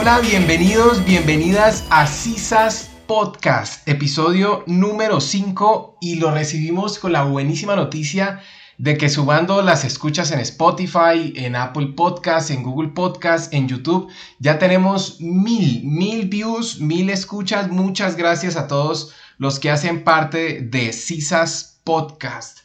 Hola, bienvenidos, bienvenidas a CISAS Podcast, episodio número 5 y lo recibimos con la buenísima noticia de que subando las escuchas en Spotify, en Apple Podcasts, en Google Podcasts, en YouTube, ya tenemos mil, mil views, mil escuchas. Muchas gracias a todos los que hacen parte de CISAS Podcast.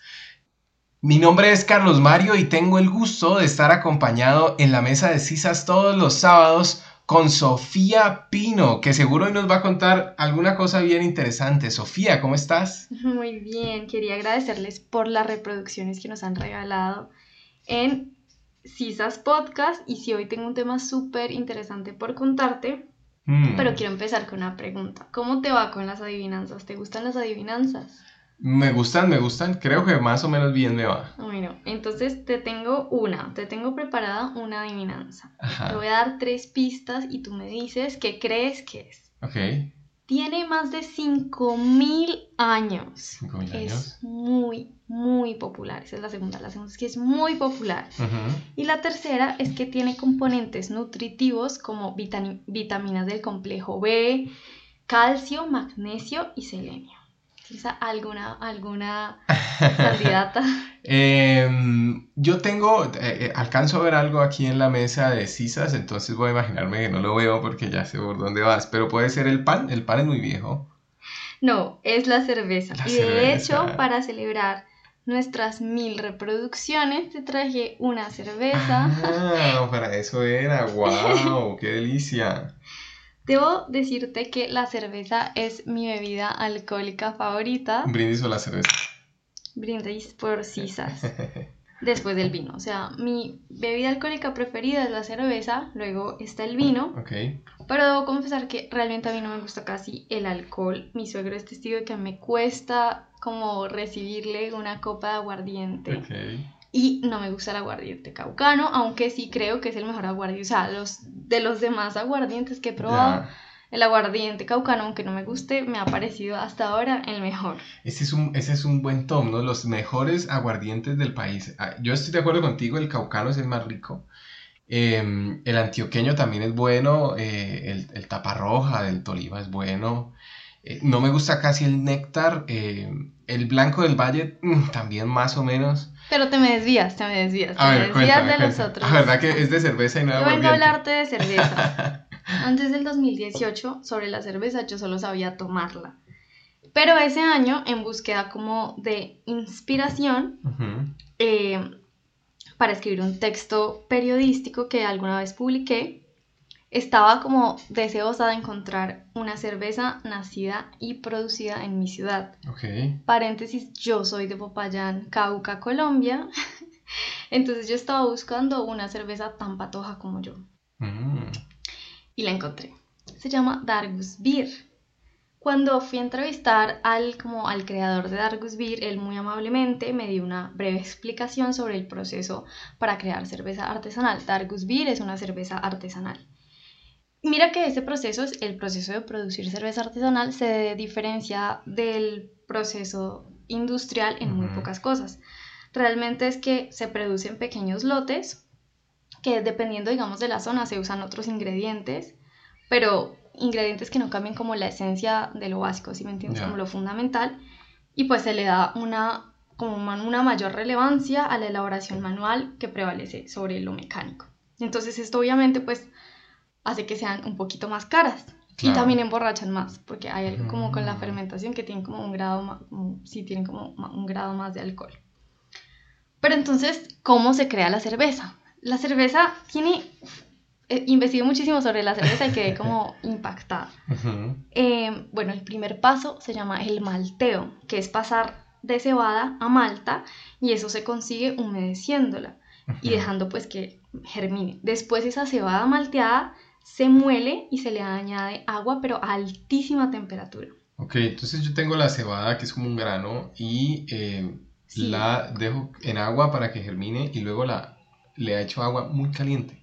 Mi nombre es Carlos Mario y tengo el gusto de estar acompañado en la mesa de CISAS todos los sábados con Sofía Pino, que seguro hoy nos va a contar alguna cosa bien interesante. Sofía, ¿cómo estás? Muy bien, quería agradecerles por las reproducciones que nos han regalado en CISAS Podcast y si hoy tengo un tema súper interesante por contarte, mm. pero quiero empezar con una pregunta. ¿Cómo te va con las adivinanzas? ¿Te gustan las adivinanzas? Me gustan, me gustan. Creo que más o menos bien me va. Bueno, entonces te tengo una, te tengo preparada una adivinanza. Te voy a dar tres pistas y tú me dices qué crees que es. Ok. Tiene más de 5.000 años. ¿5.000 años? Es muy, muy popular. Esa es la segunda. La segunda es que es muy popular. Y la tercera es que tiene componentes nutritivos como vitaminas del complejo B, calcio, magnesio y selenio alguna, alguna candidata? Em, yo tengo, eh, eh, alcanzo a ver algo aquí en la mesa de Cisas, entonces voy a imaginarme que no lo veo porque ya sé por dónde vas, pero puede ser el pan, el pan es muy viejo. No, es la cerveza. y de hecho, para celebrar nuestras mil reproducciones, te traje una cerveza. Ah, para eso era, wow, qué delicia. Debo decirte que la cerveza es mi bebida alcohólica favorita. Brindis o la cerveza. Brindis por sisas. Después del vino. O sea, mi bebida alcohólica preferida es la cerveza, luego está el vino. Ok. Pero debo confesar que realmente a mí no me gusta casi el alcohol. Mi suegro es testigo de que me cuesta como recibirle una copa de aguardiente. Okay y no me gusta el aguardiente caucano, aunque sí creo que es el mejor aguardiente, o sea, los, de los demás aguardientes que he probado, el aguardiente caucano, aunque no me guste, me ha parecido hasta ahora el mejor. Ese es un, ese es un buen tom, ¿no? Los mejores aguardientes del país. Ah, yo estoy de acuerdo contigo, el caucano es el más rico. Em, el antioqueño también es bueno, eh, el, el taparroja del Tolima es bueno. Eh, no me gusta casi el néctar. El blanco del valle mm, también más o menos. Pero te me desvías, te me desvías. Te me desvías de los otros. La verdad que es de cerveza y no de Yo vengo a hablarte de cerveza. Antes del 2018, sobre la cerveza, yo solo sabía tomarla. Pero ese año, en búsqueda como de inspiración, eh, para escribir un texto periodístico que alguna vez publiqué, estaba como deseosa de encontrar una cerveza nacida y producida en mi ciudad. Okay. Paréntesis, yo soy de Popayán, Cauca, Colombia. Entonces yo estaba buscando una cerveza tan patoja como yo. Mm. Y la encontré. Se llama Dargus Beer. Cuando fui a entrevistar al, como al creador de Dargus Beer, él muy amablemente me dio una breve explicación sobre el proceso para crear cerveza artesanal. Dargus Beer es una cerveza artesanal. Mira que ese proceso, el proceso de producir cerveza artesanal, se diferencia del proceso industrial en muy pocas cosas. Realmente es que se producen pequeños lotes que dependiendo, digamos, de la zona se usan otros ingredientes, pero ingredientes que no cambien como la esencia de lo básico, si me entiendes, como lo fundamental, y pues se le da una, como una mayor relevancia a la elaboración manual que prevalece sobre lo mecánico. Entonces esto obviamente pues hace que sean un poquito más caras. Y también emborrachan más, porque hay algo como con la mm. fermentación que tienen como un grado, más, sí tienen como un grado más de alcohol. Pero entonces, ¿cómo se crea la cerveza? La cerveza tiene, eh, investigué muchísimo sobre la cerveza y quedé como impactada. Eh, bueno, el primer paso se llama el malteo, que es pasar de cebada a malta y eso se consigue humedeciéndola y dejando pues que germine. Después esa cebada malteada se muele y se le añade agua, pero a altísima temperatura. Ok, entonces yo tengo la cebada, que es como un grano, y eh, la dejo en agua para que germine y luego la, le echo agua muy caliente.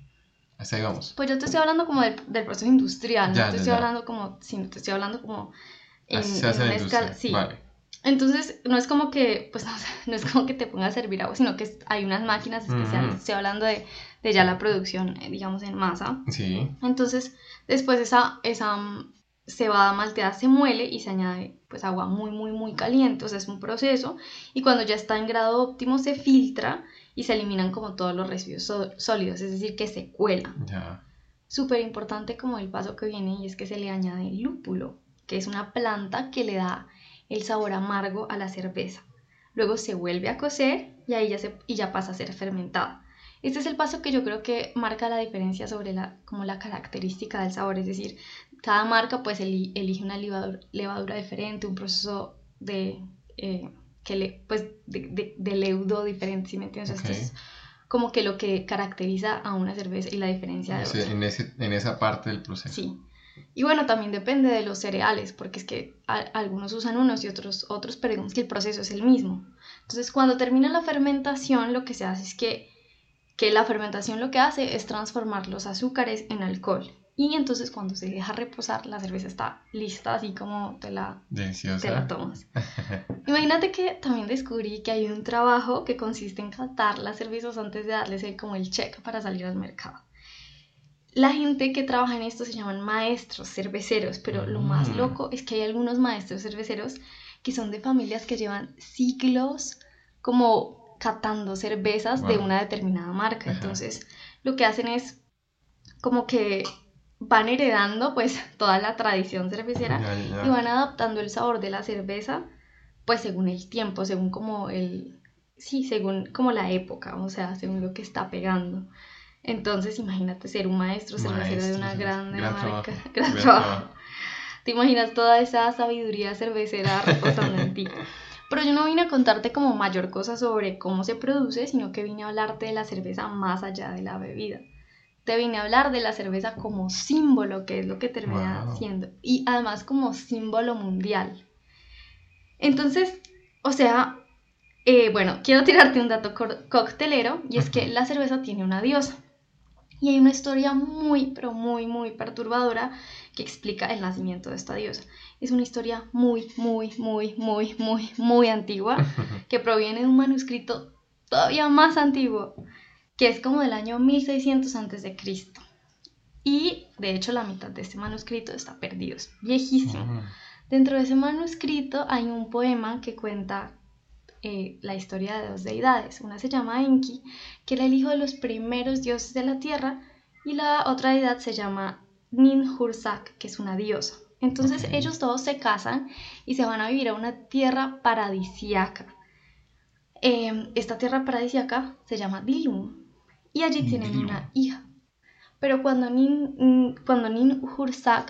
Hasta ahí vamos. Pues yo te estoy hablando como del, proceso industrial, no te estoy hablando como, sí, te estoy hablando como en, Así se hace en escala. Sí. Vale. Entonces, no es como que, pues, no, es como que te ponga a servir agua, sino que hay unas máquinas especiales. Estoy hablando de, de, ya la producción, eh, digamos, en masa. Sí. Entonces, después esa, esa mm, cebada malteada se muele y se añade, pues, agua muy, muy, muy caliente. O sea, es un proceso. Y cuando ya está en grado óptimo, se filtra y se eliminan como todos los residuos sólidos, es decir, que se cuela. Ya. Súper importante como el paso que viene y es que se le añade lúpulo, que es una planta que le da el sabor amargo a la cerveza. Luego se vuelve a cocer y ahí ya, se, y ya pasa a ser fermentada. Este es el paso que yo creo que marca la diferencia sobre la, como la característica del sabor, es decir, cada marca pues elige una levadura, diferente, un proceso de, eh, que le, pues, de, de, leudo diferente, ¿sí me entiendes? Esto es como que lo que caracteriza a una cerveza y la diferencia de En, ese, en esa parte del proceso. Sí. Y bueno, también depende de los cereales, porque es que algunos usan unos y otros otros, pero digamos que el proceso es el mismo. Entonces, cuando termina la fermentación, lo que se hace es que, que la fermentación lo que hace es transformar los azúcares en alcohol. Y entonces cuando se deja reposar, la cerveza está lista, así como te la, te la tomas. Imagínate que también descubrí que hay un trabajo que consiste en catar las cervezas antes de darles el, como el check para salir al mercado. La gente que trabaja en esto se llaman maestros cerveceros, pero lo más mm. loco es que hay algunos maestros cerveceros que son de familias que llevan siglos como catando cervezas de una determinada marca. Entonces, lo que hacen es como que van heredando pues toda la tradición cervecera y van adaptando el sabor de la cerveza pues según el tiempo, según como el, sí, según como la época, o sea, según lo que está pegando. Entonces, imagínate ser un maestro cervecero de una grande marca. gran, trabajo. Te imaginas toda esa sabiduría cervecera reposando en ti. Pero yo no vine a contarte como mayor cosa sobre cómo se produce, sino que vine a hablarte de la cerveza más allá de la bebida. Te vine a hablar de la cerveza como símbolo, que es lo que termina siendo. Y además como símbolo mundial. Entonces, o sea, eh, bueno, quiero tirarte un dato coctelero y es que la cerveza tiene una diosa. Y hay una historia muy, pero muy, muy perturbadora que explica el nacimiento de esta diosa. Es una historia muy, muy, muy, muy, muy, muy antigua que proviene de un manuscrito todavía más antiguo, que es como del año 1600 a.C. Y de hecho la mitad de este manuscrito está perdido, es viejísimo. Dentro de ese manuscrito hay un poema que cuenta eh, la historia de dos deidades. Una se llama Enki, que era el hijo de los primeros dioses de la tierra, y la otra deidad se llama Ninhursag, que es una diosa. Entonces ellos todos se casan y se van a vivir a una tierra paradisiaca. Em, esta tierra paradisiaca se llama Dilum y allí tienen una hija. Pero cuando Nin, cuando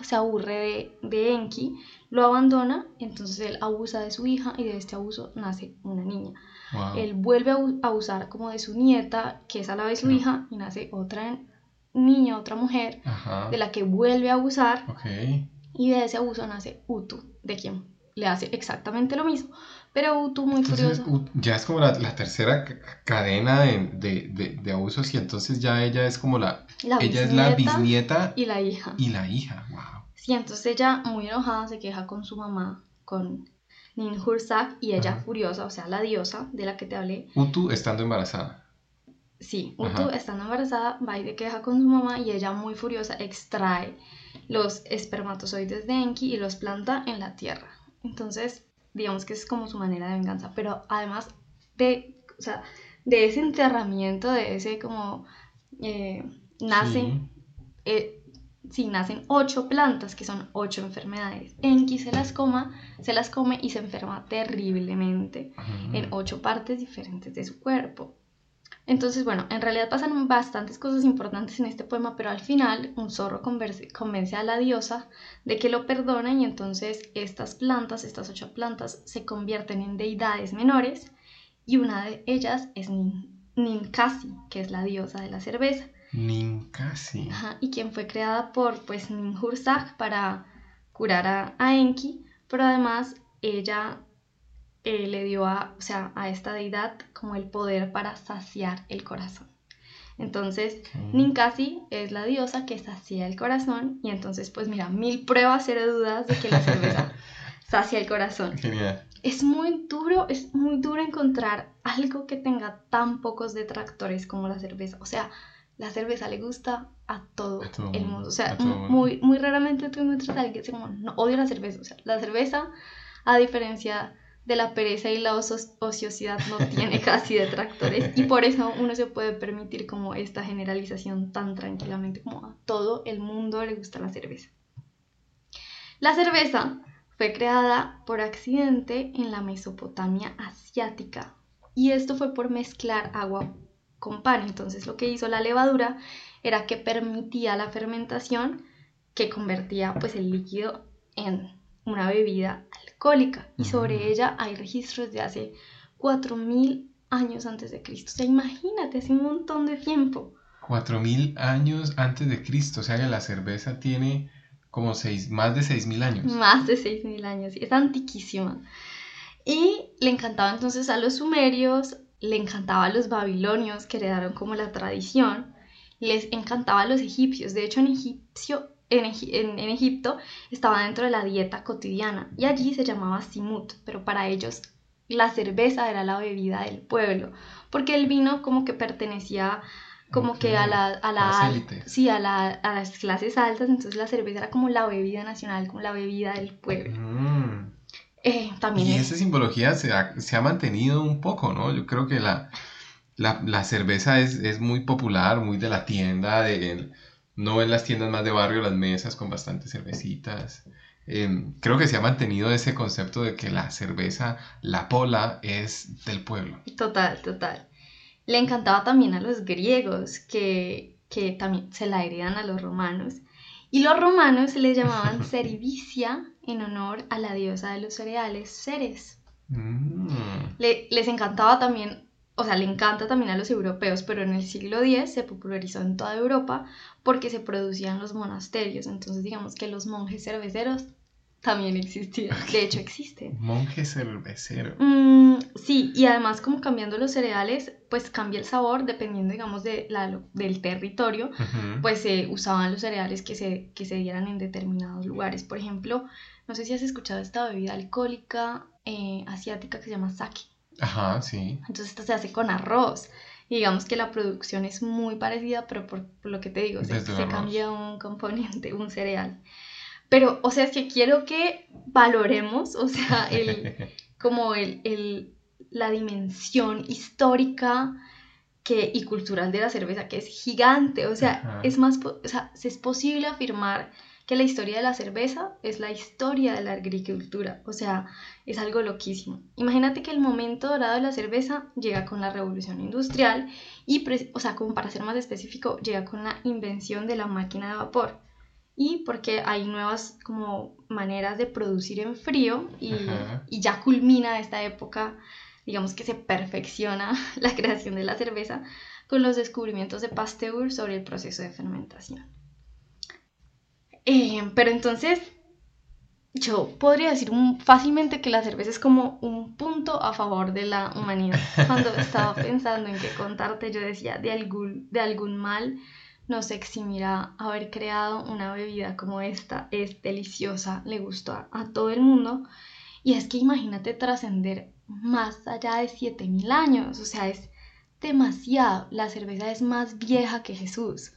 se aburre de, de Enki, lo abandona, entonces él abusa de su hija y de este abuso nace una niña. Él vuelve a abusar como de su nieta, que es a la vez su hija, y nace otra niña, otra mujer, de la que vuelve a abusar. Y de ese abuso nace Utu, de quien le hace exactamente lo mismo. Pero Utu muy curioso. Ya es como la, tercera cadena de, de, abusos y entonces ya ella es como la... ella es la bisnieta. Y la hija. Y la hija, wow. Sí, entonces ella muy enojada se queja con su mamá, con Ninhursag, y ella furiosa, o sea, la diosa de la que te hablé. Utu estando embarazada. Sí, Utu estando embarazada va y se queja con su mamá y ella muy furiosa extrae los espermatozoides de Enki y los planta en la tierra. Entonces, digamos que es como su manera de venganza, pero además de, o sea, de ese enterramiento, de ese como eh, nace, eh, si nacen ocho plantas, que son ocho enfermedades. Enki se las coma, se las come y se enferma terriblemente en ocho partes diferentes de su cuerpo. Entonces, bueno, en realidad pasan bastantes cosas importantes en este poema, pero al final un zorro convence a la diosa de que lo perdona y entonces estas plantas, estas ocho plantas, se convierten en deidades menores y una de ellas es Ninkasi, que es la diosa de la cerveza. Ninkasi. Ajá, y quien fue creada por pues Ninhursag para curar a, Enki, pero además ella eh, le dio a, o sea, a esta deidad como el poder para saciar el corazón. Entonces, Ninkasi es la diosa que sacia el corazón y entonces, pues mira, mil pruebas, cero dudas de que la cerveza sacia el corazón. Genial. Es muy duro, es muy duro encontrar algo que tenga tan pocos detractores como la cerveza. O sea, la cerveza le gusta a todo, A todo el mundo. O sea, muy, muy raramente tú encuentras a alguien que dice como, no, odio la cerveza. O sea, la cerveza, a diferencia de la pereza y la ociosidad, no tiene casi detractores. Y por eso uno se puede permitir como esta generalización tan tranquilamente, como a todo el mundo le gusta la cerveza. La cerveza fue creada por accidente en la Mesopotamia asiática y esto fue por mezclar agua con pan. Entonces lo que hizo la levadura era que permitía la fermentación que convertía pues el líquido en una bebida alcohólica y sobre ella hay registros de hace 4000 años antes de Cristo. O sea, imagínate, hace un montón de tiempo. 4000 años antes de Cristo, o sea que la cerveza tiene como seis, más de 6000 años. Más de 6.000 años, es antiquísima. Y le encantaba entonces a los sumerios, le encantaba a los babilonios que heredaron como la tradición, les encantaba a los egipcios. De hecho, en, egipcio, en, en- en Egipto estaba dentro de la dieta cotidiana y allí se llamaba simut, pero para ellos la cerveza era la bebida del pueblo, porque el vino como que pertenecía como que a la, a la a élites. sí, a, la- a las clases altas, entonces la cerveza era como la bebida nacional, como la bebida del pueblo. Mm. Eh, también Y es- esa simbología se ha, se ha mantenido un poco, ¿no? Yo creo que la, la, la cerveza es, es muy popular, muy de la tienda, de, no en las tiendas más de barrio, las mesas con bastantes cervecitas. Em, creo que se ha mantenido ese concepto de que la cerveza, la pola, es del pueblo. Total, total. Le encantaba también a los griegos, que, que también se la heredan a los romanos. Y los romanos le llamaban Cervicia en honor a la diosa de los cereales, Ceres. Mm. Le- les encantaba también, o sea, le encanta también a los europeos, pero en el siglo X se popularizó en toda Europa porque se producían los monasterios. Entonces, digamos que los monjes cerveceros también existían. De hecho, existen. Monje cervecero. Mm, sí, y además como cambiando los cereales, pues cambia el sabor dependiendo, digamos, de la, del territorio, pues se usaban los cereales que se, que se dieran en determinados lugares. Por ejemplo, no sé si has escuchado esta bebida alcohólica eh, asiática que se llama sake. Ajá, sí. Entonces esta se hace con arroz. Y digamos que la producción es muy parecida, pero por, por lo que te digo, se, se cambia un componente, un cereal. Pero, o sea, es que quiero que valoremos, o sea, el, como el, el- la dimensión histórica que, y cultural de la cerveza, que es gigante. O sea, Ajá. es más, o sea, se- es posible afirmar que la historia de la cerveza es la historia de la agricultura. O sea, es algo loquísimo. Imagínate que el momento dorado de la cerveza llega con la revolución industrial y, o sea, como para ser más específico, llega con la invención de la máquina de vapor. Y porque hay nuevas como maneras de producir en frío y ya culmina esta época, digamos que se perfecciona la creación de la cerveza con los descubrimientos de Pasteur sobre el proceso de fermentación. Eh, pero entonces, yo podría decir un- fácilmente que la cerveza es como un punto a favor de la humanidad. Cuando estaba pensando en qué contarte, yo decía, de algún, de algún mal nos eximirá haber creado una bebida como esta. Es deliciosa, le gustó a, a todo el mundo. Y es que imagínate trascender más allá de 7000 años, o sea, es demasiado. La cerveza es más vieja que Jesús.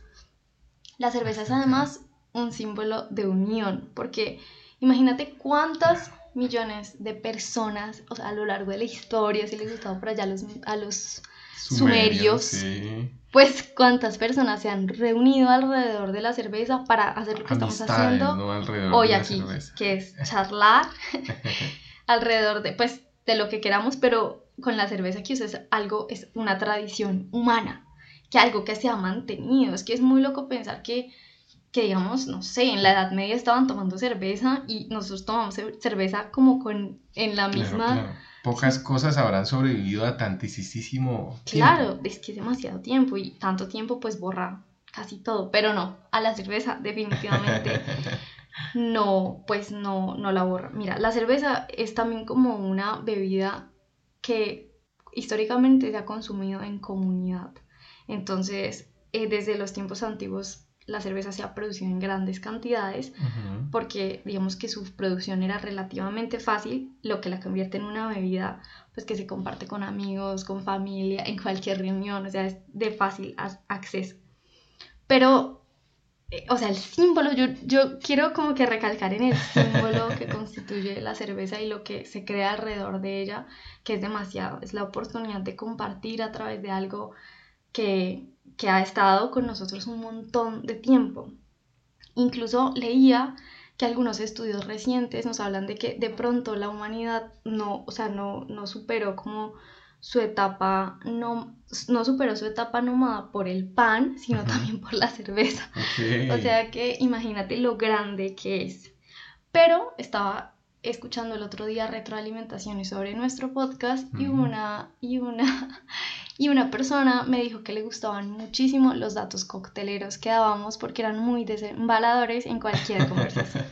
La cerveza es además un símbolo de unión, porque imagínate cuántas millones de personas, o sea, a lo largo de la historia, si les gustaba por allá a los, a los Sumerios. Sí. pues cuántas personas se han reunido alrededor de la cerveza para hacer lo que estamos haciendo hoy aquí, cerveza. que es charlar alrededor de, pues, de lo que queramos, pero con la cerveza que es algo, es una tradición humana, que algo que se ha mantenido, es que es muy loco pensar que, que digamos, no sé, en la Edad Media estaban tomando cerveza y nosotros tomamos cer- cerveza como con, en la misma... claro. Pocas cosas habrán sobrevivido a tantísimo. Claro, es que es demasiado tiempo y tanto tiempo pues borra casi todo, pero no, a la cerveza definitivamente no, pues no, no la borra. Mira, la cerveza es también como una bebida que históricamente se ha consumido en comunidad. Entonces, eh, desde los tiempos antiguos, la cerveza sea producida en grandes cantidades, porque digamos que su producción era relativamente fácil, lo que la convierte en una bebida pues que se comparte con amigos, con familia, en cualquier reunión, o sea, es de fácil acceso. Pero, eh, o sea, el símbolo, yo, yo quiero como que recalcar en el símbolo que constituye la cerveza y lo que se crea alrededor de ella, que es demasiado, es la oportunidad de compartir a través de algo que, que ha estado con nosotros un montón de tiempo. Incluso leía que algunos estudios recientes nos hablan de que de pronto la humanidad no, o sea, no, no superó como su etapa, no, no superó su etapa nómada por el pan, sino también por la cerveza. O sea que imagínate lo grande que es. Pero estaba escuchando el otro día retroalimentaciones sobre nuestro podcast y una y una y una persona me dijo que le gustaban muchísimo los datos cocteleros que dábamos porque eran muy desembaladores en cualquier conversación.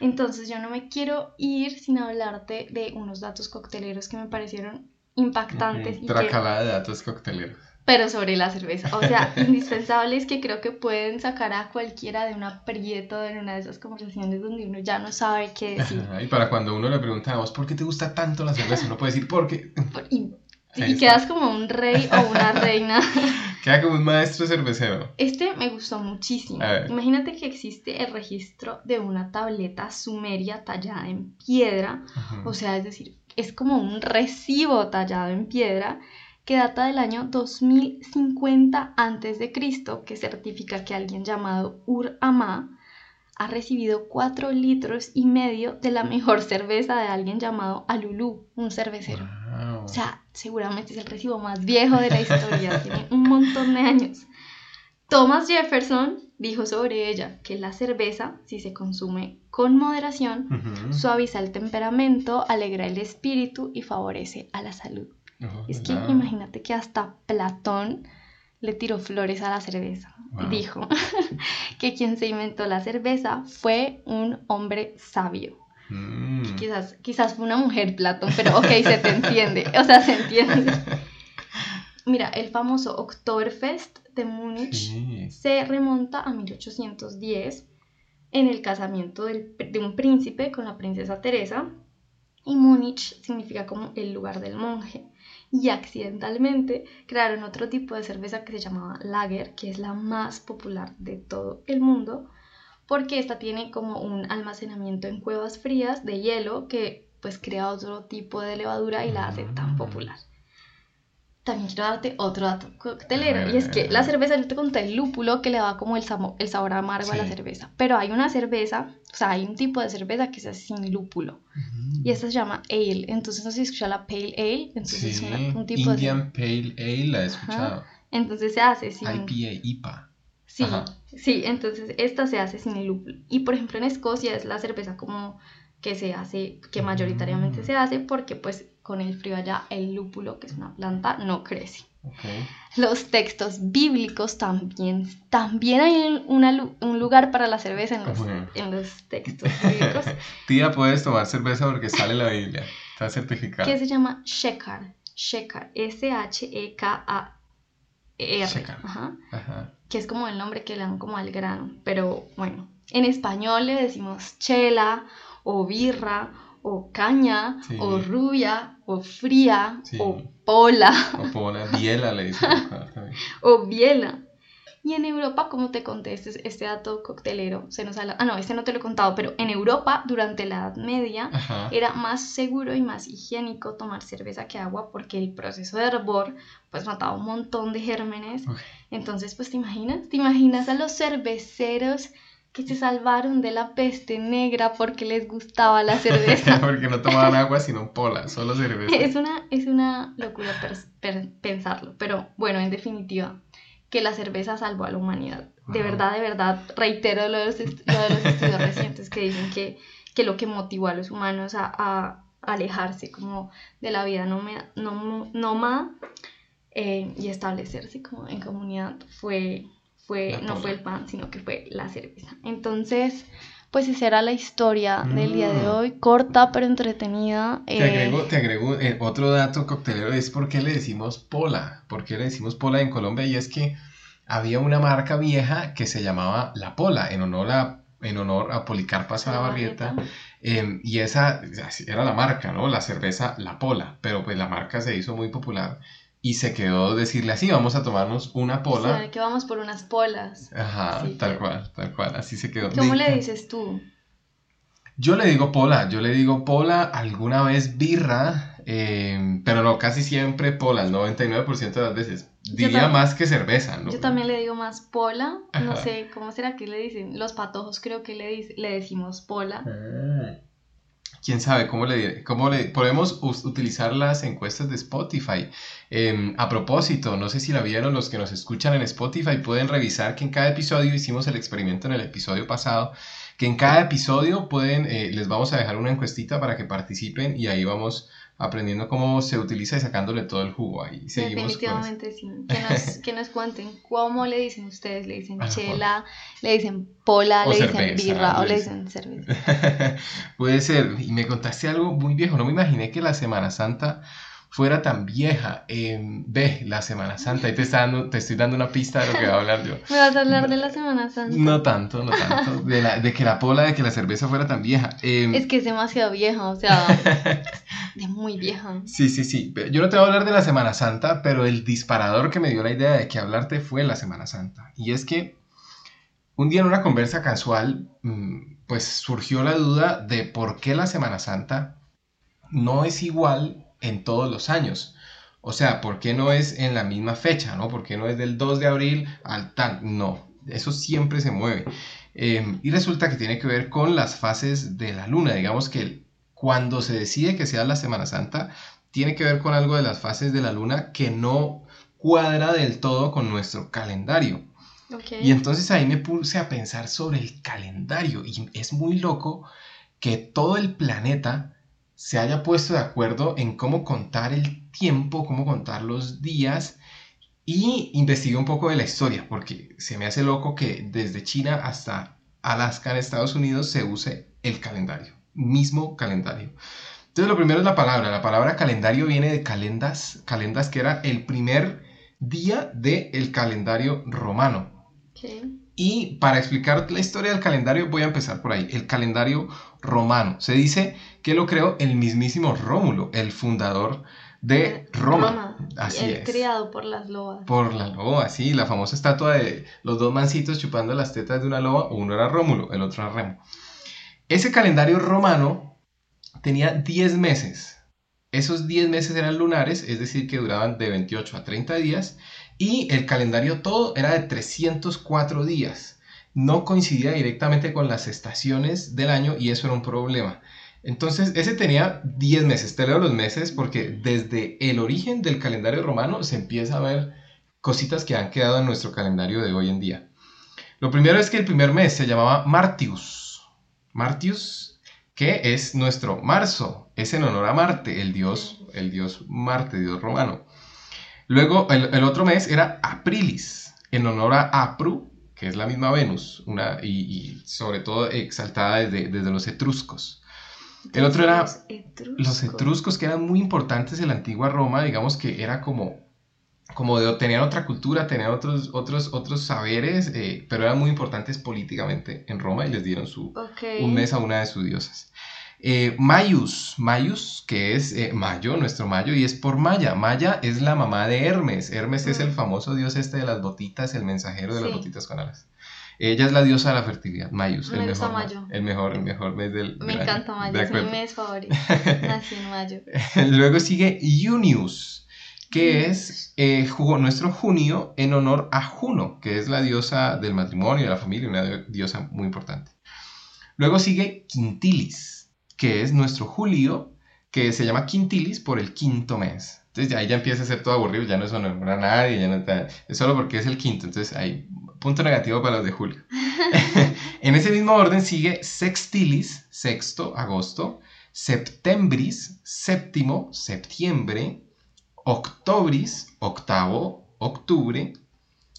Entonces yo no me quiero ir sin hablarte de unos datos cocteleros que me parecieron impactantes y que Tracalada de datos cocteleros. pero sobre la cerveza. O sea, indispensables que creo que pueden sacar a cualquiera de un aprieto en una de esas conversaciones donde uno ya no sabe qué decir. Ajá, Y para cuando uno le preguntamos, ¿por qué te gusta tanto la cerveza? Uno puede decir, porque Por- Y, y está. quedas como un rey o una reina. queda como un maestro cervecero. Este me gustó muchísimo. Imagínate que existe el registro de una tableta sumeria tallada en piedra. O sea, es decir, es como un recibo tallado en piedra que data del año 2050 a.C., que certifica que alguien llamado Ur-Ama ha recibido 4 litros y medio de la mejor cerveza de alguien llamado Alulú, un cervecero. Wow. O sea, seguramente es el recibo más viejo de la historia, tiene un montón de años. Thomas Jefferson dijo sobre ella que la cerveza, si se consume con moderación, suaviza el temperamento, alegra el espíritu y favorece a la salud. Oh, Es que wow. imagínate que hasta Platón le tiró flores a la cerveza. Wow. Dijo que quien se inventó la cerveza fue un hombre sabio. Mm. Quizás, quizás fue una mujer, Platón, pero ok, se te entiende. O sea, se entiende. Mira, el famoso Oktoberfest de Múnich Sí. se remonta a 1810 en el casamiento del- de un príncipe con la princesa Teresa y Múnich significa como el lugar del monje y accidentalmente crearon otro tipo de cerveza que se llamaba lager que es la más popular de todo el mundo porque esta tiene como un almacenamiento en cuevas frías de hielo que pues crea otro tipo de levadura y la hace tan Mm. popular. También quiero darte otro dato coctelero, y es que la cerveza, yo te conté el lúpulo que le da como el, samo- el sabor amargo a la cerveza, pero hay una cerveza, o sea, hay un tipo de cerveza que se hace sin lúpulo, y esta se llama ale, entonces no se escucha la pale ale, entonces Sí, es una- un tipo de Indian Pale Ale la he escuchado. entonces se hace sin... IPA, IPA. Sí, Ajá. sí, entonces esta se hace sin lúpulo. Y por ejemplo en Escocia es la cerveza como que se hace, que mayoritariamente Mm. se hace porque pues con el frío allá el lúpulo, que es una planta, no crece. Ok. Los textos bíblicos también, también hay una un lugar para la cerveza en los, Bueno. en los textos bíblicos Tía, puedes tomar cerveza porque sale la Biblia. Está certificado. que se llama Shekar, Shekar, S-H-E-K-A-R, Shekar. ajá, Ajá. que es como el nombre que le dan como al grano, pero bueno, en español le decimos chela o birra o caña Sí. o rubia o fría Sí. o pola O pola, biela le dicen o biela. Y en Europa, como te conté, este, este dato coctelero, se nos habla, ah no, este no te lo he contado, pero en Europa durante la Edad Media Ajá. era más seguro y más higiénico tomar cerveza que agua porque el proceso de hervor pues mataba un montón de gérmenes. Entonces, pues te imaginas, te imaginas a los cerveceros que se salvaron de la peste negra porque les gustaba la cerveza. porque no tomaban agua sino pola, solo cerveza. es una, es una locura pensarlo, pero bueno, en definitiva, que la cerveza salvó a la humanidad. De verdad, de verdad, reitero lo de los, est- lo de los estudios recientes que dicen que, que lo que motivó a los humanos a, a alejarse como de la vida nómada, nómada eh, y establecerse como en comunidad fue, fue no fue el pan, sino que fue la cerveza. Entonces, pues esa era la historia del día de Mm. hoy, corta pero entretenida. Te eh, agrego, te agrego eh, otro dato coctelero, es por qué le decimos pola. ¿Por qué le decimos pola en Colombia? Y es que había una marca vieja que se llamaba La Pola, en honor a, en honor a Policarpa Salabarrieta. Em, y esa era la marca, ¿no? La cerveza La Pola. Pero pues la marca se hizo muy popular y se quedó decirle así, vamos a tomarnos una pola. Que vamos por unas polas. Ajá, tal cual, tal cual, así se quedó. ¿Cómo le dices tú? Yo le digo pola, yo le digo pola, alguna vez birra, em, pero no, casi siempre pola, el 99% de las veces. Diría más que cerveza, ¿no? Yo también le digo más pola, no sé, ¿cómo será que le dicen? Los patojos creo que le, le decimos pola. Ah. Quién sabe cómo le, cómo le podemos utilizar las encuestas de Spotify. Em, a propósito, no sé si la vieron los que nos escuchan en Spotify, pueden revisar que en cada episodio hicimos el experimento en el episodio pasado que en cada episodio pueden, eh, les vamos a dejar una encuestita para que participen y ahí vamos aprendiendo cómo se utiliza y sacándole todo el jugo. Ahí. Seguimos Definitivamente sí. Que nos, que nos, cuenten cómo le dicen ustedes, le dicen chela, le dicen pola, le dicen birra o le dicen cerveza. Puede ser. Y me contaste algo muy viejo, no me imaginé que la Semana Santa fuera tan vieja. ve, la Semana Santa. Ahí te, te estoy dando una pista de lo que voy a hablar yo. ¿Me vas a hablar de la Semana Santa? No tanto, no tanto. De, la, de que la pola, de que la cerveza fuera tan vieja. Em, es que es demasiado vieja, o sea, de muy vieja. Sí, sí, sí. Yo no te voy a hablar de la Semana Santa, pero el disparador que me dio la idea de que hablarte fue la Semana Santa. Y es que un día en una conversa casual, mm, pues surgió la duda de por qué la Semana Santa no es igual en todos los años. O sea, ¿por qué no es en la misma fecha? ¿no? ¿Por qué no es del 2 de abril al tal? No, eso siempre se mueve. Em, y resulta que tiene que ver con las fases de la luna. Digamos que cuando se decide que sea la Semana Santa, tiene que ver con algo de las fases de la luna que no cuadra del todo con nuestro calendario. Y entonces ahí me puse a pensar sobre el calendario y es muy loco que todo el planeta se haya puesto de acuerdo en cómo contar el tiempo, cómo contar los días y investigué un poco de la historia, porque se me hace loco que desde China hasta Alaska en Estados Unidos se use el calendario, mismo calendario. Entonces lo primero es la palabra, la palabra calendario viene de calendas, calendas que era el primer día del calendario romano. Y para explicar la historia del calendario voy a empezar por ahí. El calendario romano. Se dice que lo creó el mismísimo Rómulo, el fundador de eh, Roma. Así es. Criado por las lobas. Por la loba, sí, la famosa estatua de los dos mancitos chupando las tetas de una loba. Uno era Rómulo, el otro era Remo. Ese calendario romano tenía 10 meses. Esos 10 meses eran lunares, es decir, que duraban de 28 a 30 días y el calendario todo era de 304 días. No coincidía directamente con las estaciones del año y eso era un problema. Entonces, ese tenía 10 meses. Te leo los meses porque desde el origen del calendario romano se empieza a ver cositas que han quedado en nuestro calendario de hoy en día. Lo primero es que el primer mes se llamaba Martius. Martius, que es nuestro marzo, es en honor a Marte, el dios, el dios Marte, dios romano. Luego, el, otro mes era Aprilis, en honor a Apru, que es la misma Venus, una, y, sobre todo exaltada desde, desde los etruscos. El otro era los etruscos. que eran muy importantes en la antigua Roma, digamos que era como, como de, tenían otra cultura, tenían otros, otros, otros saberes, eh, pero eran muy importantes políticamente en Roma y les dieron su, un mes a una de sus diosas. Eh, Mayus, Mayus, que es eh, Mayo, nuestro Mayo, y es por Maya. Maya es la mamá de Hermes. Hermes es el mm. famoso dios este de las botitas, el mensajero de las botitas con alas. Ella es la diosa de la fertilidad, Mayus. el mejor, Mayo. El mejor, el mejor mes del. Me encanta Mayo, es mi mes favorito. Nací en Mayo. Luego sigue Junius, que es eh, nuestro junio en honor a Juno, que es la diosa del matrimonio, de la familia, una diosa muy importante. Luego sigue Quintilis que es nuestro julio, que se llama quintilis por el quinto mes. Entonces ahí ya empieza a ser todo aburrido, ya no es honor a nadie, ya no es solo porque es el quinto. Entonces hay punto negativo para los de julio. en ese mismo orden sigue sextilis, sexto, agosto, septembris, séptimo, septiembre, octobris, octavo, octubre,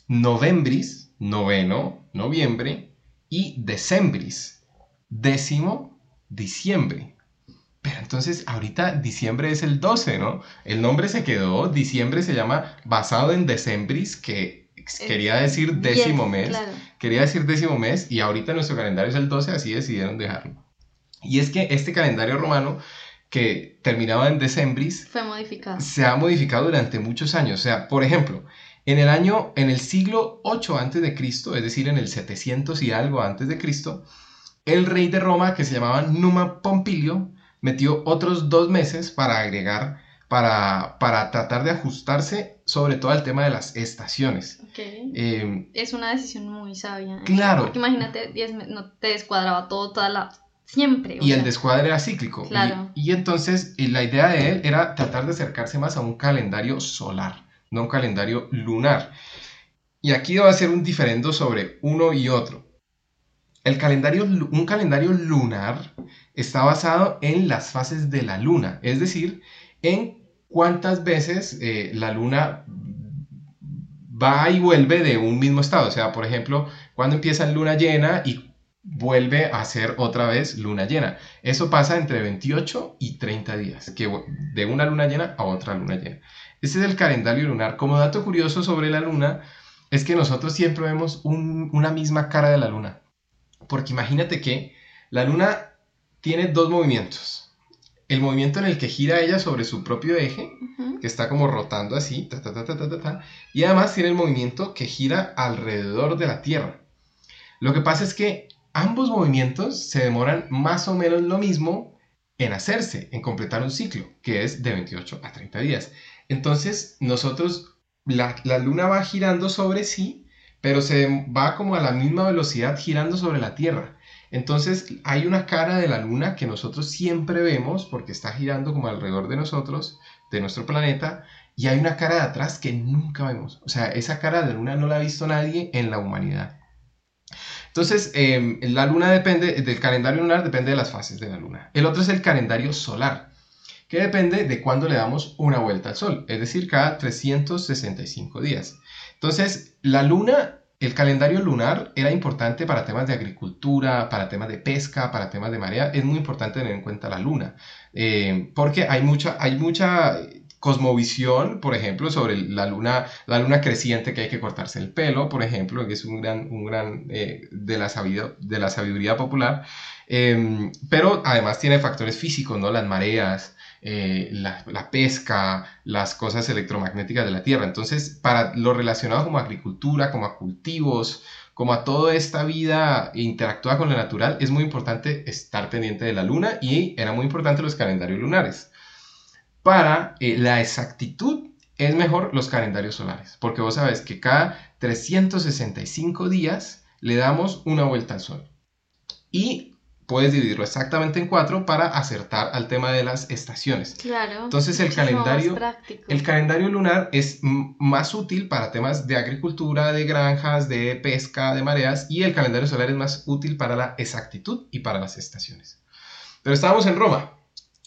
novembris, noveno, noviembre y decembris, décimo, diciembre. Pero entonces ahorita diciembre es el 12, ¿no? El nombre se quedó, diciembre se llama basado en decembris, que, quería decir décimo mes, Claro. quería decir décimo mes y ahorita nuestro calendario es el 12, así decidieron dejarlo. Y es que este calendario romano que terminaba en decembris Fue modificado. se ha modificado durante muchos años. O sea, por ejemplo, en el año, en el siglo 8 antes de Cristo, es decir, en el 700 y algo antes de Cristo, el rey de Roma, que se llamaba Numa Pompilio, metió otros dos meses para agregar, para, para tratar de ajustarse sobre todo al tema de las estaciones. Ok. Eh, Es una decisión muy sabia. ¿eh? Claro. Porque imagínate, 10 me- no te descuadraba todo, toda la. Siempre. y el descuadre era cíclico. Claro. Y, entonces y la idea de él era tratar de acercarse más a un calendario solar, no un calendario lunar. Y aquí va a ser un diferendo sobre uno y otro. El calendario, un calendario lunar está basado en las fases de la luna, es decir, en cuántas veces eh, la luna va y vuelve de un mismo estado. O sea, por ejemplo, cuando empieza luna llena y vuelve a ser otra vez luna llena. Eso pasa entre 28 y 30 días, de una luna llena a otra luna llena. Este es el calendario lunar. Como dato curioso sobre la luna, es que nosotros siempre vemos un- una misma cara de la luna. Porque imagínate que la luna tiene dos movimientos. El movimiento en el que gira ella sobre su propio eje, que está como rotando así, ta, ta, ta, ta, ta, ta, ta, y además tiene el movimiento que gira alrededor de la Tierra. Lo que pasa es que ambos movimientos se demoran más o menos lo mismo en hacerse, en completar un ciclo, que es de 28 a 30 días. Entonces, nosotros, la, la luna va girando sobre sí, pero se va como a la misma velocidad girando sobre la Tierra. Entonces, hay una cara de la luna que nosotros siempre vemos porque está girando como alrededor de nosotros, de nuestro planeta, y hay una cara de atrás que nunca vemos. O sea, esa cara de luna no la ha visto nadie en la humanidad. Entonces, eh, la luna depende, del calendario lunar depende de las fases de la luna. El otro es el calendario solar, que depende de cuándo le damos una vuelta al sol, es decir, cada 365 días. Entonces, la luna, el calendario lunar era importante para temas de agricultura, para temas de pesca, para temas de marea. Es muy importante tener en cuenta la luna, eh, porque hay mucha, hay mucha cosmovisión, por ejemplo, sobre la luna, la luna creciente que hay que cortarse el pelo, por ejemplo, que es un gran, un gran eh, de, la de la sabiduría popular. Eh, pero además tiene factores físicos, ¿no? Las mareas, eh, la, pesca, las cosas electromagnéticas de la Tierra. Entonces, para lo relacionado como agricultura, como a cultivos, como a toda esta vida interactúa con lo natural, es muy importante estar pendiente de la luna y era muy importante los calendarios lunares. Para eh, la exactitud es mejor los calendarios solares, porque vos sabes que cada 365 días le damos una vuelta al sol. Y puedes dividirlo exactamente en cuatro para acertar al tema de las estaciones. Claro. Entonces, el calendario-. El calendario lunar es más útil para temas de agricultura, de granjas, de pesca, de mareas, y el calendario solar es más útil para la exactitud y para las estaciones. Pero estábamos en Roma.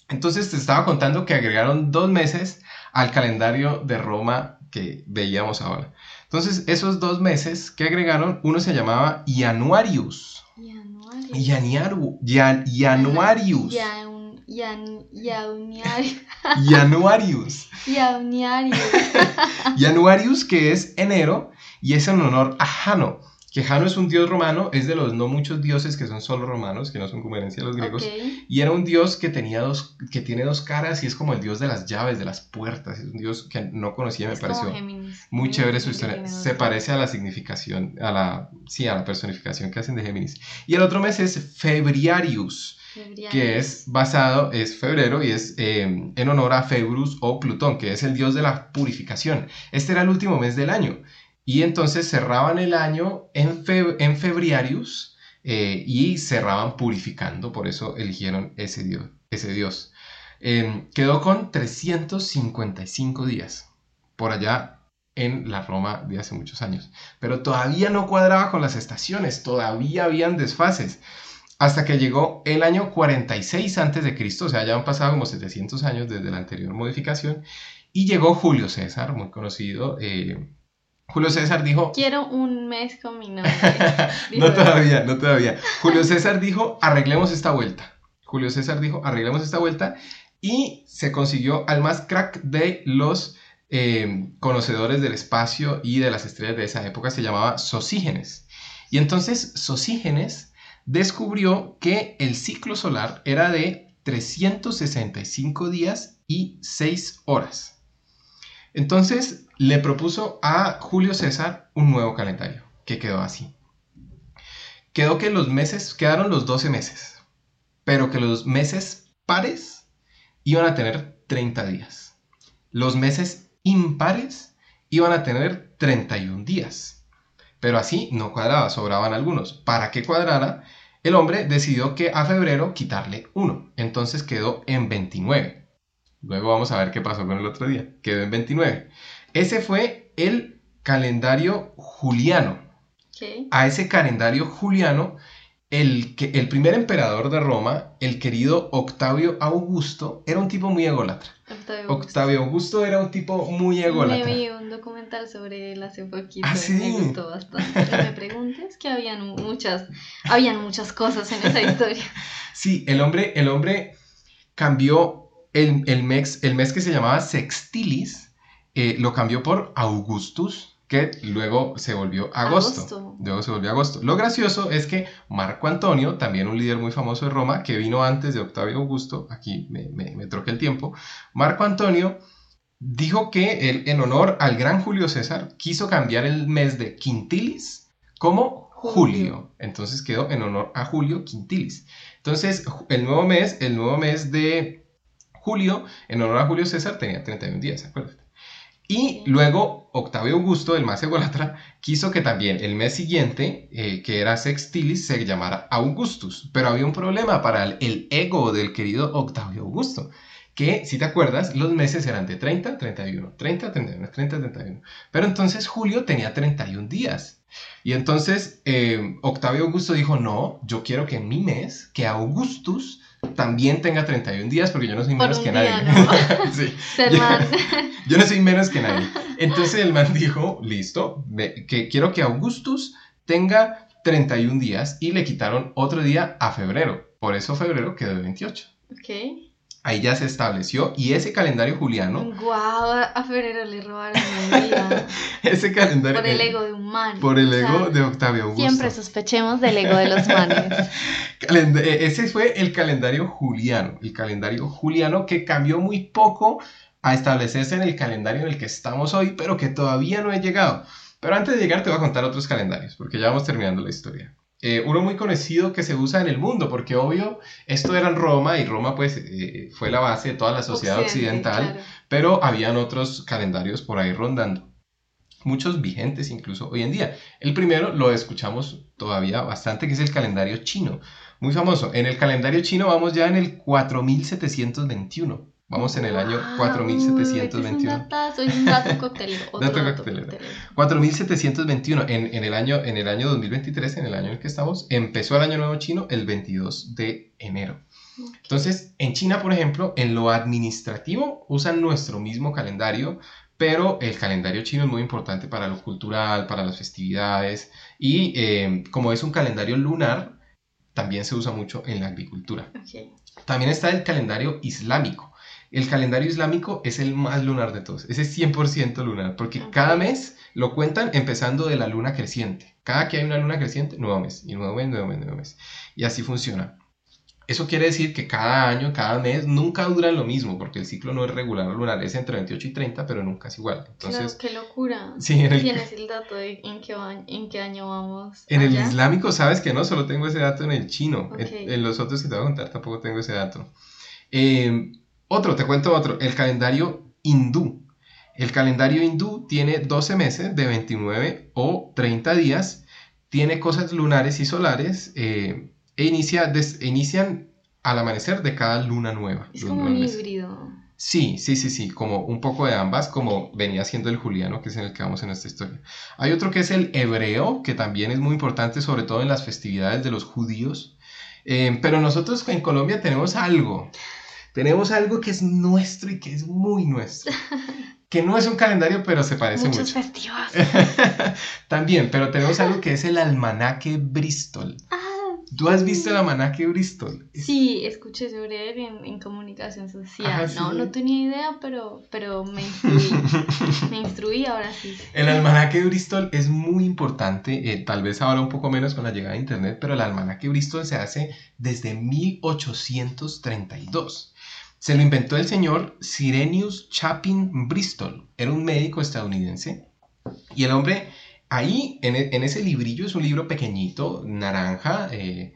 Entonces te estaba contando que agregaron dos meses al calendario de Roma que veíamos ahora. Entonces, esos dos meses que agregaron, uno se llamaba Januarius. Jan- Januarius. Yan-. Januarius. Januarius, que es enero, y es en honor a Jano, que Jano es un dios romano, es de los no muchos dioses que son solo romanos, que no son como herencia de los griegos, y era un dios que tenía dos, que tiene dos caras y es como el dios de las llaves, de las puertas, es un dios que no conocía, me Es como pareció Géminis. muy chévere su historia, se parece a la significación, a la, sí, a la personificación que hacen de Géminis. Y el otro mes es Febriarius, que es basado, es febrero y es eh, en honor a Februs o Plutón, que es el dios de la purificación. Este era el último mes del año. Y entonces cerraban el año en, fe- en Febriarius eh, y cerraban purificando, por eso eligieron ese dios. Ese dios. Eh, quedó con 355 días por allá en la Roma de hace muchos años. Pero todavía no cuadraba con las estaciones, todavía habían desfases hasta que llegó el año 46 antes de Cristo, o sea, ya han pasado como 700 años desde la anterior modificación, y llegó Julio César, muy conocido. eh, Julio César dijo, Quiero un mes con mi novia. No todavía, no todavía. Julio César dijo, arreglemos esta vuelta. Julio César dijo, arreglemos esta vuelta, y se consiguió al más crack de los eh, conocedores del espacio y de las estrellas de esa época se llamaba Sosígenes. Y entonces Sosígenes descubrió que el ciclo solar era de 365 días y 6 horas. Entonces le propuso a Julio César un nuevo calendario, que quedó así. Quedó que los meses, quedaron los 12 meses, pero que los meses pares iban a tener 30 días. Los meses impares iban a tener 31 días. Pero así no cuadraba, sobraban algunos. Para que cuadrara, el hombre decidió que a febrero quitarle uno. Entonces quedó en 29. Luego vamos a ver qué pasó con el otro día. Quedó en 29. Ese fue el calendario juliano. A ese calendario juliano, el, que, el primer emperador de Roma, el querido Octavio Augusto, era un tipo muy ególatra. Octavio Augusto, era un tipo muy ególatra. Me vi un documental sobre él hace poquito ¿Ah, sí? me gustó bastante. me preguntes que habían muchas, habían muchas cosas en esa historia. Sí, el hombre, el hombre cambió el, el, mes, el mes que se llamaba Sextilis, eh, lo cambió por Augustus, que luego se volvió agosto. Luego se volvió agosto. Lo gracioso es que Marco Antonio, también un líder muy famoso de Roma, que vino antes de Octavio Augusto, aquí me, me, troqué el tiempo, Marco Antonio dijo que él, en honor al gran Julio César, quiso cambiar el mes de Quintilis como Julio. Entonces quedó en honor a Julio Quintilis. Entonces, el nuevo mes, el nuevo mes de julio, en honor a Julio César, tenía 31 días, acuérdate. Y luego Octavio Augusto, el más ególatra, quiso que también el mes siguiente, eh, que era Sextilis, se llamara Augustus. Pero había un problema para el, ego del querido Octavio Augusto, que si te acuerdas, los meses eran de 30, 31, 30, 31, 30, 31. Pero entonces Julio tenía 31 días. Y entonces eh, Octavio Augusto dijo, no, yo quiero que en mi mes, que Augustus también tenga 31 días porque yo no soy menos que nadie. yo, no soy menos que nadie. Entonces el man dijo, listo, que quiero que Augustus tenga 31 días y le quitaron otro día a febrero. Por eso febrero quedó de 28. Ok. Ahí ya se estableció y ese calendario juliano. ¡Guau! a febrero le robaron el día. ese calendario. Por el ego de un man. Por el ego de Octavio Augusto. Siempre sospechemos del ego de los manes. E, ese fue el calendario juliano. El calendario juliano que cambió muy poco a establecerse en el calendario en el que estamos hoy, pero que todavía no he llegado. Pero antes de llegar te voy a contar otros calendarios, porque ya vamos terminando la historia. Eh, uno muy conocido que se usa en el mundo, porque obvio, esto era en Roma y Roma pues eh, fue la base de toda la sociedad occidental, pero habían otros calendarios por ahí rondando, muchos vigentes incluso hoy en día. El primero lo escuchamos todavía bastante, que es el calendario chino, muy famoso. En el calendario chino vamos ya en el 4721. Vamos en el año 4721. Es un dato coctelero. dato, coctelero. 4721. En, en, el año, en el año 2023, en el año en el que estamos, empezó el año nuevo chino el 22 de enero. Entonces, en China, por ejemplo, en lo administrativo usan nuestro mismo calendario, pero el calendario chino es muy importante para lo cultural, para las festividades, y eh, como es un calendario lunar, también se usa mucho en la agricultura. También está el calendario islámico. El calendario islámico es el más lunar de todos, ese es 100% lunar, porque cada mes lo cuentan empezando de la luna creciente. Cada que hay una luna creciente, nuevo mes, y nuevo mes, nuevo mes, nuevo mes. Y así funciona. Eso quiere decir que cada año, cada mes, nunca duran lo mismo, porque el ciclo no es regular lunar, es entre 28 y 30, pero nunca es igual. Entonces, qué locura. Sí, ¿Tienes el dato de en qué, en qué año vamos? En el islámico, sabes que no, solo tengo ese dato en el chino. En, los otros que te voy a contar tampoco tengo ese dato. Eh, otro, te cuento otro, el calendario hindú. El calendario hindú tiene 12 meses de 29 o 30 días, tiene cosas lunares y solares eh, e, inicia, inician al amanecer de cada luna nueva. Es como un híbrido. Sí, sí, sí, sí, como un poco de ambas, como venía siendo el juliano, que es en el que vamos en esta historia. Hay otro que es el hebreo, que también es muy importante, sobre todo en las festividades de los judíos. Eh, pero nosotros en Colombia tenemos algo tenemos algo que es nuestro y que es muy nuestro. Que no es un calendario, pero se parece Muchos mucho. festivos. También, pero tenemos algo que es el almanaque Bristol. Ah, ¿Tú has visto el almanaque Bristol? Sí, escuché sobre él en, comunicación social. no, no tenía idea, pero, pero me instruí. me instruí, ahora sí. El almanaque Bristol es muy importante, eh, tal vez ahora un poco menos con la llegada de Internet, pero el almanaque Bristol se hace desde 1832. Se lo inventó el señor Sirenius Chapin Bristol. Era un médico estadounidense. Y el hombre, ahí, en, e, ese librillo, es un libro pequeñito, naranja, eh,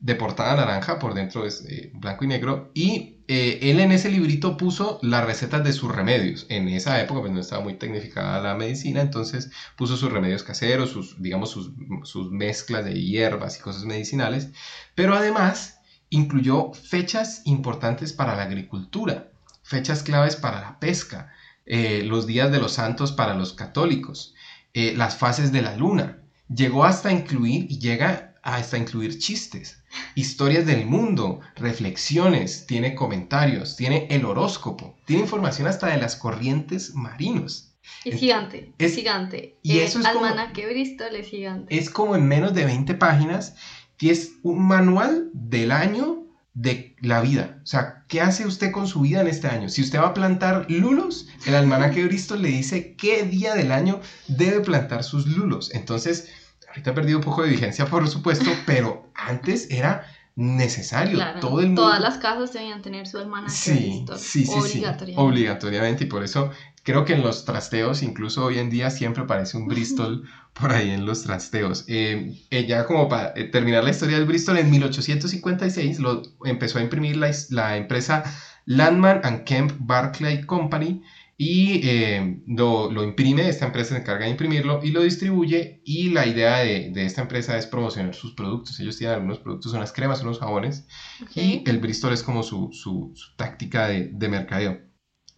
de portada naranja, por dentro es eh, blanco y negro. Y eh, él en ese librito puso las recetas de sus remedios. En esa época, pues no estaba muy tecnificada la medicina, entonces puso sus remedios caseros, sus, digamos, sus, sus mezclas de hierbas y cosas medicinales. Pero además incluyó fechas importantes para la agricultura, fechas claves para la pesca, eh, los días de los santos para los católicos, eh, las fases de la luna. Llegó hasta incluir y llega hasta incluir chistes, historias del mundo, reflexiones, tiene comentarios, tiene el horóscopo, tiene información hasta de las corrientes marinos. Es gigante, es, gigante. Y eso es almanaque Bristol es gigante. Es como en menos de 20 páginas que es un manual del año de la vida. O sea, ¿qué hace usted con su vida en este año? Si usted va a plantar lulos, el almanaque de Bristol le dice qué día del año debe plantar sus lulos. Entonces, ahorita ha perdido un poco de vigencia, por supuesto, pero antes era necesario. Todo el mundo... Todas las casas debían tener su almanaque sí, Sí, sí, obligatoriamente. obligatoriamente. Y por eso creo que en los trasteos, incluso hoy en día, siempre aparece un Bristol por ahí en los trasteos. Eh, ya como para eh, terminar la historia del Bristol, en 1856 lo empezó a imprimir la, la empresa Landman and Kemp Barclay Company y eh, lo, lo, imprime, esta empresa se encarga de imprimirlo y lo distribuye y la idea de, de, esta empresa es promocionar sus productos. Ellos tienen algunos productos, unas cremas, unos jabones y el Bristol es como su, su, táctica de, de, mercadeo.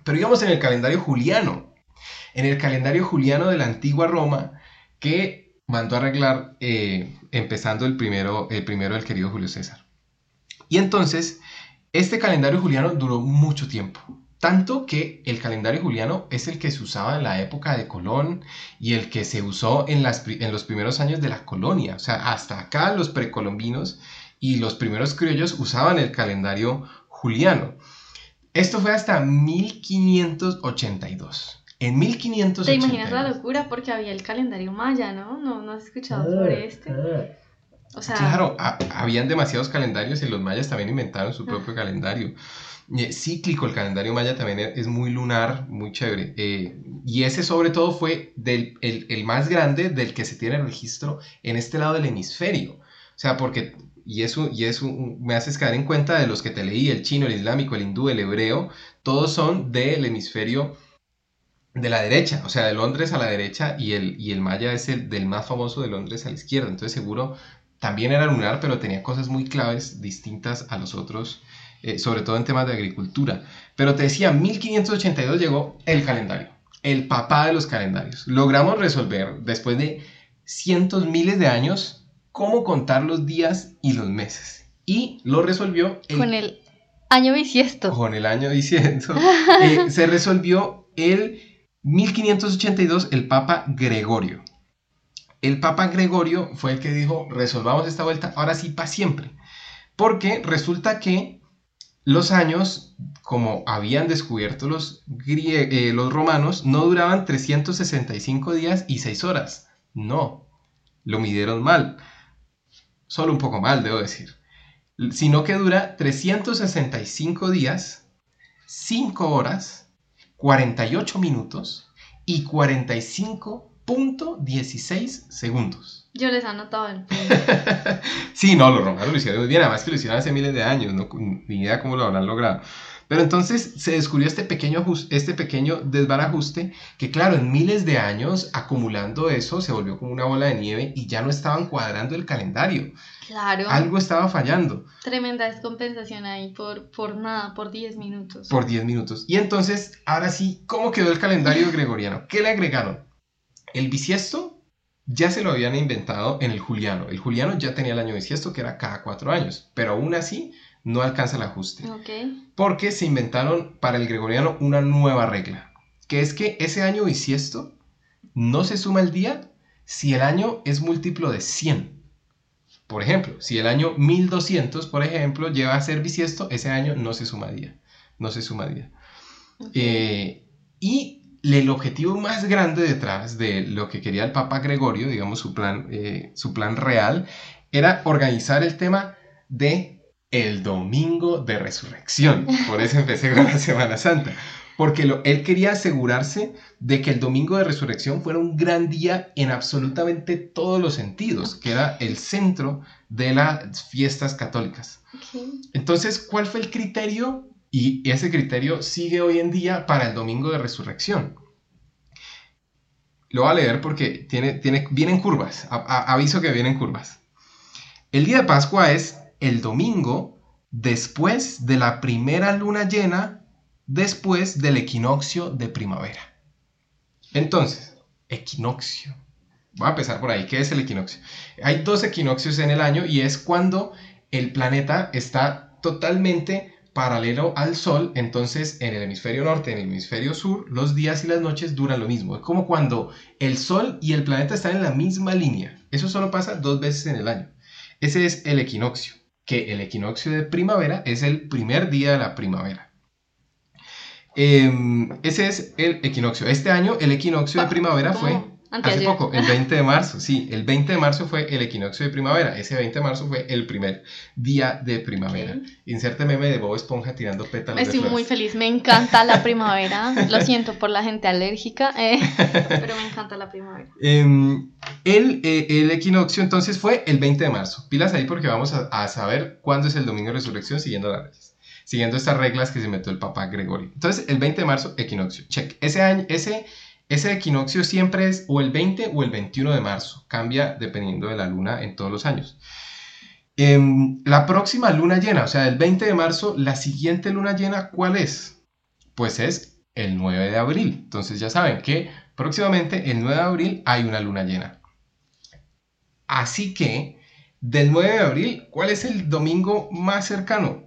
Pero digamos en el calendario juliano, en el calendario juliano de la antigua Roma que mandó arreglar eh, empezando el primero, el primero del querido Julio César. Y entonces, este calendario juliano duró mucho tiempo tanto que el calendario juliano es el que se usaba en la época de Colón y el que se usó en, en los primeros años de la colonia. O sea, hasta acá los precolombinos y los primeros criollos usaban el calendario juliano. Esto fue hasta 1582. En 1582. ¿Te imaginas la locura? Porque había el calendario maya, ¿no? No, no has escuchado sobre ah, este. Ah. O sea... Claro, habían demasiados calendarios y los mayas también inventaron su propio calendario cíclico, el calendario maya también es muy lunar, muy chévere. Eh, y ese sobre todo fue del, el, más grande del que se tiene registro en este lado del hemisferio. O sea, porque, y eso, y eso me haces caer en cuenta de los que te leí, el chino, el islámico, el hindú, el hebreo, todos son del hemisferio de la derecha, o sea, de Londres a la derecha y el, y el maya es el del más famoso de Londres a la izquierda. Entonces seguro también era lunar, pero tenía cosas muy claves distintas a los otros eh, sobre todo en temas de agricultura. Pero te decía, 1582 llegó el calendario, el papá de los calendarios. Logramos resolver, después de cientos, miles de años, cómo contar los días y los meses. Y lo resolvió... con el año bisiesto. Con el año bisiesto. Eh, se resolvió el 1582 el Papa Gregorio. El Papa Gregorio fue el que dijo, resolvamos esta vuelta, ahora sí, para siempre. Porque resulta que los años, como habían descubierto los, eh, los romanos, no duraban 365 días y 6 horas. No, lo midieron mal. Solo un poco mal, debo decir. Sino que dura 365 días, 5 horas, 48 minutos y 45.16 segundos. Yo les anotado el Sí, no, los romanos lo hicieron muy bien, además que lo hicieron hace miles de años, no, ni idea cómo lo habrán logrado. Pero entonces se descubrió este pequeño, este pequeño desbarajuste que claro, en miles de años acumulando eso se volvió como una bola de nieve y ya no estaban cuadrando el calendario. Claro. Algo estaba fallando. Tremenda descompensación ahí por, por nada, por 10 minutos. Por 10 minutos. Y entonces, ahora sí, ¿cómo quedó el calendario gregoriano? ¿Qué le agregaron? El bisiesto ya se lo habían inventado en el juliano. El juliano ya tenía el año bisiesto que era cada cuatro años, pero aún así no alcanza el ajuste. Porque se inventaron para el gregoriano una nueva regla, que es que ese año bisiesto no se suma el día si el año es múltiplo de 100. Por ejemplo, si el año 1200, por ejemplo, lleva a ser bisiesto, ese año no se suma día. No se suma día. Eh, y el objetivo más grande detrás de lo que quería el Papa Gregorio, digamos su plan, eh, su plan real, era organizar el tema de el domingo de resurrección. Por eso empecé con la Semana Santa. Porque él quería asegurarse de que el domingo de resurrección fuera un gran día en absolutamente todos los sentidos, que era el centro de las fiestas católicas. Entonces, ¿cuál fue el criterio y ese criterio sigue hoy en día para el domingo de resurrección. Lo voy a leer porque tiene, tiene, vienen curvas. aviso que vienen curvas. El día de Pascua es el domingo después de la primera luna llena, después del equinoccio de primavera. Entonces, equinoccio. Voy a empezar por ahí. ¿Qué es el equinoccio? Hay dos equinoccios en el año y es cuando el planeta está totalmente paralelo al Sol, entonces en el hemisferio norte, en el hemisferio sur, los días y las noches duran lo mismo. Es como cuando el Sol y el planeta están en la misma línea. Eso solo pasa dos veces en el año. Ese es el equinoccio, que el equinoccio de primavera es el primer día de la primavera. Em, ese es el equinoccio. Este año el equinoccio de primavera fue Hace poco, el 20 de marzo, sí, el 20 de marzo fue el equinoccio de primavera. Ese 20 de marzo fue el primer día de primavera. Okay. Inserte meme de Bob Esponja tirando pétalos. Estoy muy feliz, me encanta la primavera. Lo siento por la gente alérgica, eh, pero me encanta la primavera. Em, el, eh, el, equinoccio entonces fue el 20 de marzo. Pilas ahí porque vamos a, a saber cuándo es el domingo de resurrección siguiendo las reglas siguiendo estas reglas que se metió el Papa Gregorio. Entonces, el 20 de marzo, equinoccio. Check. Ese año, ese ese equinoccio siempre es o el 20 o el 21 de marzo, cambia dependiendo de la luna en todos los años. Em, la próxima luna llena, o sea, el 20 de marzo, la siguiente luna llena, ¿cuál es? Pues es el 9 de abril. Entonces ya saben que próximamente el 9 de abril hay una luna llena. Así que, del 9 de abril, ¿cuál es el domingo más cercano?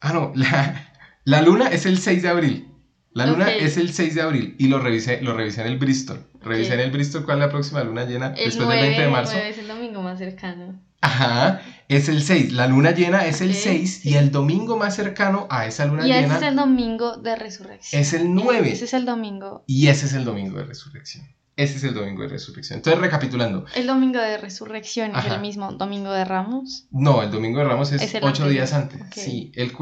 Ah, no, la, la luna es el 6 de abril. La luna es el 6 de abril y lo revisé, lo revisé en el Bristol. Revisé en el Bristol cuál es la próxima luna llena después del 20 de marzo. es el domingo más cercano. Ajá, es el 6. La luna llena es el 6 y el domingo más cercano a esa luna llena. Y ese es el domingo de resurrección. Es el 9. Ese es el domingo. Y ese es el domingo de resurrección. Ese es el domingo de resurrección. Entonces, recapitulando. ¿El domingo de resurrección es el mismo domingo de Ramos? No, el domingo de Ramos es, ocho días antes. Sí, el,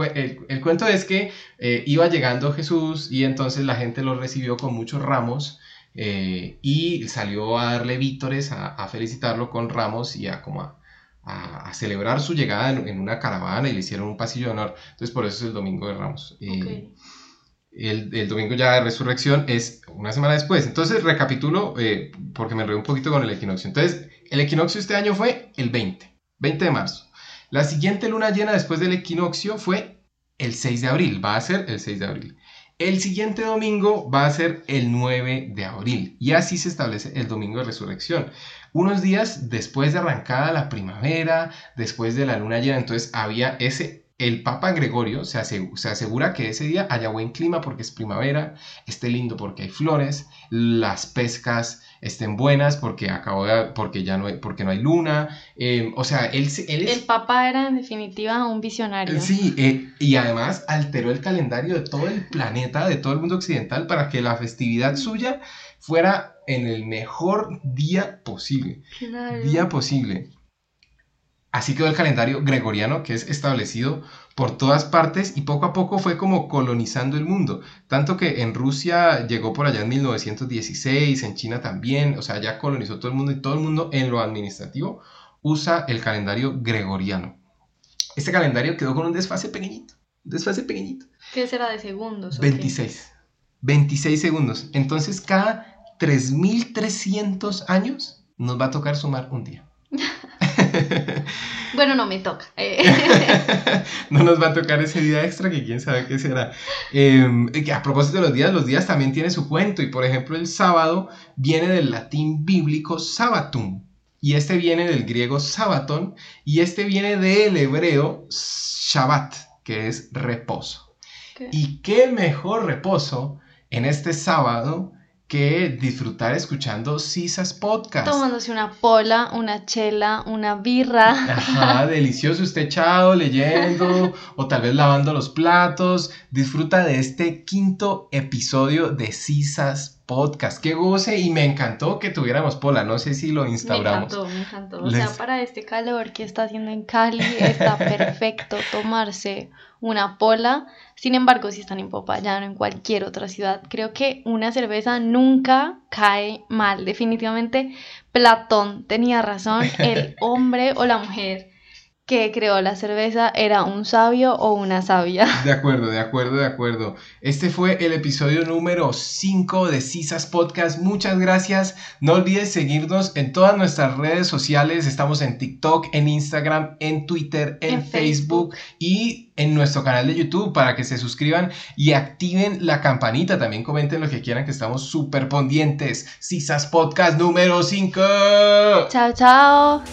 el, cuento es que eh, iba llegando Jesús y entonces la gente lo recibió con muchos ramos eh, y salió a darle vítores, a, felicitarlo con ramos y a como a, celebrar su llegada en, una caravana y le hicieron un pasillo de honor. Entonces, por eso es el domingo de Ramos. Eh, el, domingo ya de resurrección es una semana después. Entonces, recapitulo, eh, porque me enredé un poquito con el equinoccio. Entonces, el equinoccio este año fue el 20, 20 de marzo. La siguiente luna llena después del equinoccio fue el 6 de abril, va a ser el 6 de abril. El siguiente domingo va a ser el 9 de abril y así se establece el domingo de resurrección. Unos días después de arrancada la primavera, después de la luna llena, entonces había ese el Papa Gregorio se, asegura que ese día haya buen clima porque es primavera, esté lindo porque hay flores, las pescas estén buenas porque acabó porque ya no hay, porque no hay luna, em, o sea, él, él El Papa era en definitiva un visionario. Sí, eh, y además alteró el calendario de todo el planeta, de todo el mundo occidental, para que la festividad suya fuera en el mejor día posible. Día posible. Así quedó el calendario gregoriano, que es establecido por todas partes y poco a poco fue como colonizando el mundo. Tanto que en Rusia llegó por allá en 1916, en China también, o sea, ya colonizó todo el mundo y todo el mundo en lo administrativo usa el calendario gregoriano. Este calendario quedó con un desfase pequeñito, un desfase pequeñito. ¿Qué será de segundos? 26. 26 segundos. Entonces cada 3.300 años nos va a tocar sumar un día. bueno, no me toca. Eh. no nos va a tocar ese día extra que quién sabe qué será. Em, a propósito de los días, los días también tienen su cuento y por ejemplo el sábado viene del latín bíblico sabatum y este viene del griego sabaton y este viene del hebreo shabbat, que es reposo. ¿Y qué mejor reposo en este sábado que disfrutar escuchando Cisas Podcast. Tomándose una pola, una chela, una birra. Ajá, delicioso usted echado, leyendo o tal vez lavando los platos. Disfruta de este quinto episodio de Cisas Podcast. Qué goce y me encantó que tuviéramos pola. No sé si lo instauramos. Me encantó, me encantó. O sea, para este calor que está haciendo en Cali, está perfecto tomarse una pola. Sin embargo, si están en Popayán o en cualquier otra ciudad, creo que una cerveza nunca cae mal. Definitivamente, Platón tenía razón. El hombre o la mujer que creó la cerveza era un sabio o una sabia. De acuerdo, de acuerdo, de acuerdo. Este fue el episodio número 5 de Cisas Podcast. Muchas gracias. No olvides seguirnos en todas nuestras redes sociales. Estamos en TikTok, en Instagram, en Twitter, en, Facebook. y en nuestro canal de YouTube para que se suscriban y activen la campanita. También comenten lo que quieran que estamos súper pendientes. Cisas Podcast número 5. Chao, chao.